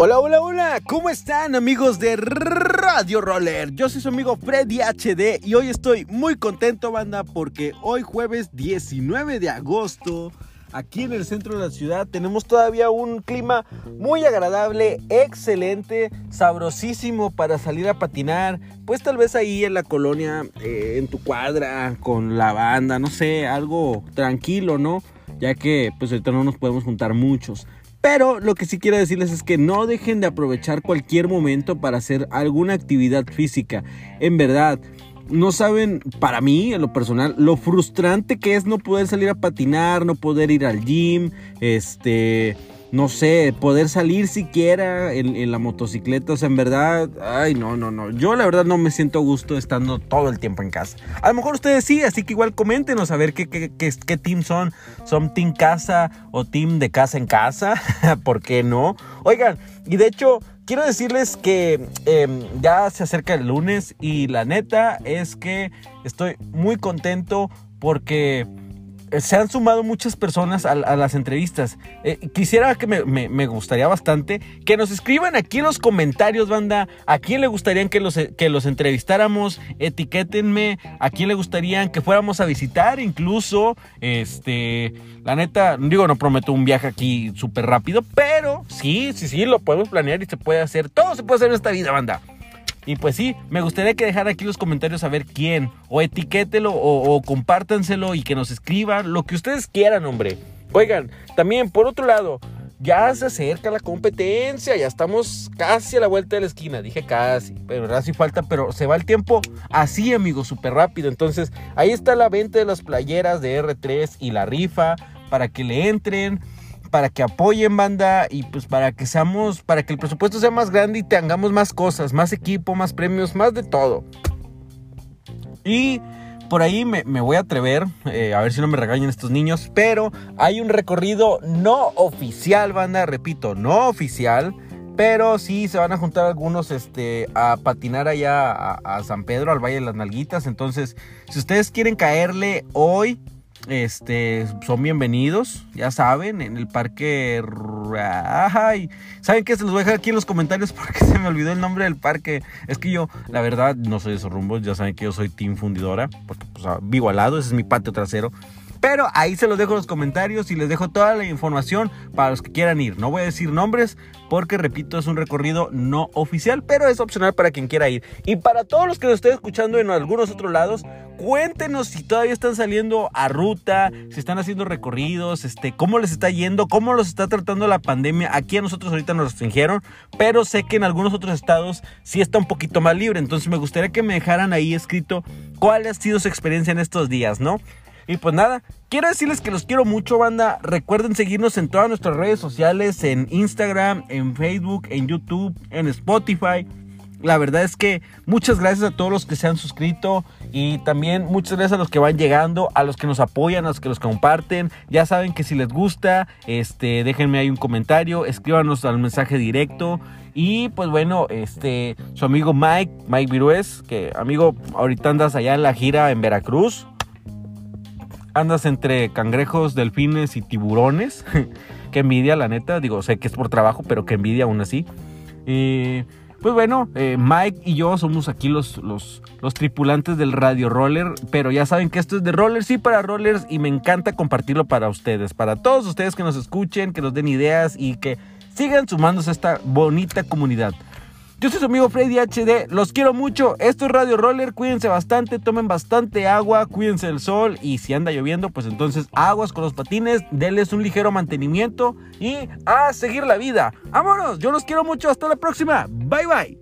Hola, hola, hola, ¿cómo están amigos de Radio Roller? Yo soy su amigo Freddy HD y hoy estoy muy contento, banda, porque hoy jueves 19 de agosto, aquí en el centro de la ciudad, tenemos todavía un clima muy agradable, excelente, sabrosísimo para salir a patinar, pues tal vez ahí en la colonia, eh, en tu cuadra, con la banda, no sé, algo tranquilo, ¿no? Ya que pues ahorita no nos podemos juntar muchos. Pero lo que sí quiero decirles es que no dejen de aprovechar cualquier momento para hacer alguna actividad física. En verdad, no saben, para mí, en lo personal, lo frustrante que es no poder salir a patinar, no poder ir al gym, este no sé, poder salir siquiera en, la motocicleta. O sea, en verdad, ay, no, no, no. Yo la verdad no me siento a gusto estando todo el tiempo en casa. A lo mejor ustedes sí, así que igual coméntenos a ver qué, qué, qué, team son. ¿Son team casa o team de casa en casa? ¿Por qué no? Oigan, y de hecho, quiero decirles que em, ya se acerca el lunes y la neta es que estoy muy contento porque se han sumado muchas personas a, las entrevistas. Eh, quisiera que me, gustaría bastante que nos escriban aquí en los comentarios, banda, a quién le gustaría que los, que los entrevistáramos, etiquétenme, a quién le gustaría que fuéramos a visitar, incluso, este, la neta, digo, no prometo un viaje aquí súper rápido, pero sí, sí, sí, lo podemos planear y se puede hacer, todo se puede hacer en esta vida, banda. Y pues sí, me gustaría que dejara aquí los comentarios a ver quién. O etiquételo o, o compártanselo y que nos escriban lo que ustedes quieran, hombre. Oigan, también por otro lado, ya se acerca la competencia, ya estamos casi a la vuelta de la esquina, dije casi, pero ahora sí falta, pero se va el tiempo así, amigos, súper rápido. Entonces, ahí está la venta de las playeras de R3 y la rifa para que le entren para que apoyen banda y pues para que seamos, para que el presupuesto sea más grande y tengamos más cosas, más equipo, más premios, más de todo. Y por ahí me, voy a atrever, eh, a ver si no me regañan estos niños, pero hay un recorrido no oficial, banda, repito, no oficial. Pero sí se van a juntar algunos este, a patinar allá a San Pedro, al Valle de las Nalguitas. Entonces, si ustedes quieren caerle hoy, este, son bienvenidos, ya saben, en el parque. Ay, ¿saben qué? Se los voy a dejar aquí en los comentarios porque se me olvidó el nombre del parque. Es que yo, la verdad, no soy de esos rumbos. Ya saben que yo soy Team Fundidora, porque pues, vivo al lado, ese es mi patio trasero. Pero ahí se los dejo en los comentarios y les dejo toda la información para los que quieran ir. No voy a decir nombres porque, repito, es un recorrido no oficial, pero es opcional para quien quiera ir. Y para todos los que nos estén escuchando en algunos otros lados, cuéntenos si todavía están saliendo a ruta, si están haciendo recorridos, este, cómo les está yendo, cómo los está tratando la pandemia. Aquí a nosotros ahorita nos restringieron, pero sé que en algunos otros estados sí está un poquito más libre. Entonces me gustaría que me dejaran ahí escrito cuál ha sido su experiencia en estos días, ¿no? Y pues nada, quiero decirles que los quiero mucho, banda. Recuerden seguirnos en todas nuestras redes sociales, en Instagram, en Facebook, en YouTube, en Spotify. La verdad es que muchas gracias a todos los que se han suscrito y también muchas gracias a los que van llegando, a los que nos apoyan, a los que los comparten. Ya saben que si les gusta, este, déjenme ahí un comentario, escríbanos al mensaje directo. Y pues bueno, este, su amigo Mike, Mike Virués, que amigo, ahorita andas allá en la gira en Veracruz andas entre cangrejos, delfines y tiburones. que envidia, la neta. Digo, sé que es por trabajo, pero que envidia aún así. Pues bueno, eh, Mike y yo somos aquí los, los, tripulantes del Radio Roller, pero ya saben que esto es de rollers sí para rollers y me encanta compartirlo para ustedes, para todos ustedes que nos escuchen, que nos den ideas y que sigan sumándose a esta bonita comunidad. Yo soy su amigo Freddy HD, los quiero mucho. Esto es Radio Roller, cuídense bastante, tomen bastante agua, cuídense del sol y si anda lloviendo, pues entonces aguas con los patines, denles un ligero mantenimiento y a seguir la vida. Vámonos, yo los quiero mucho, hasta la próxima. Bye bye.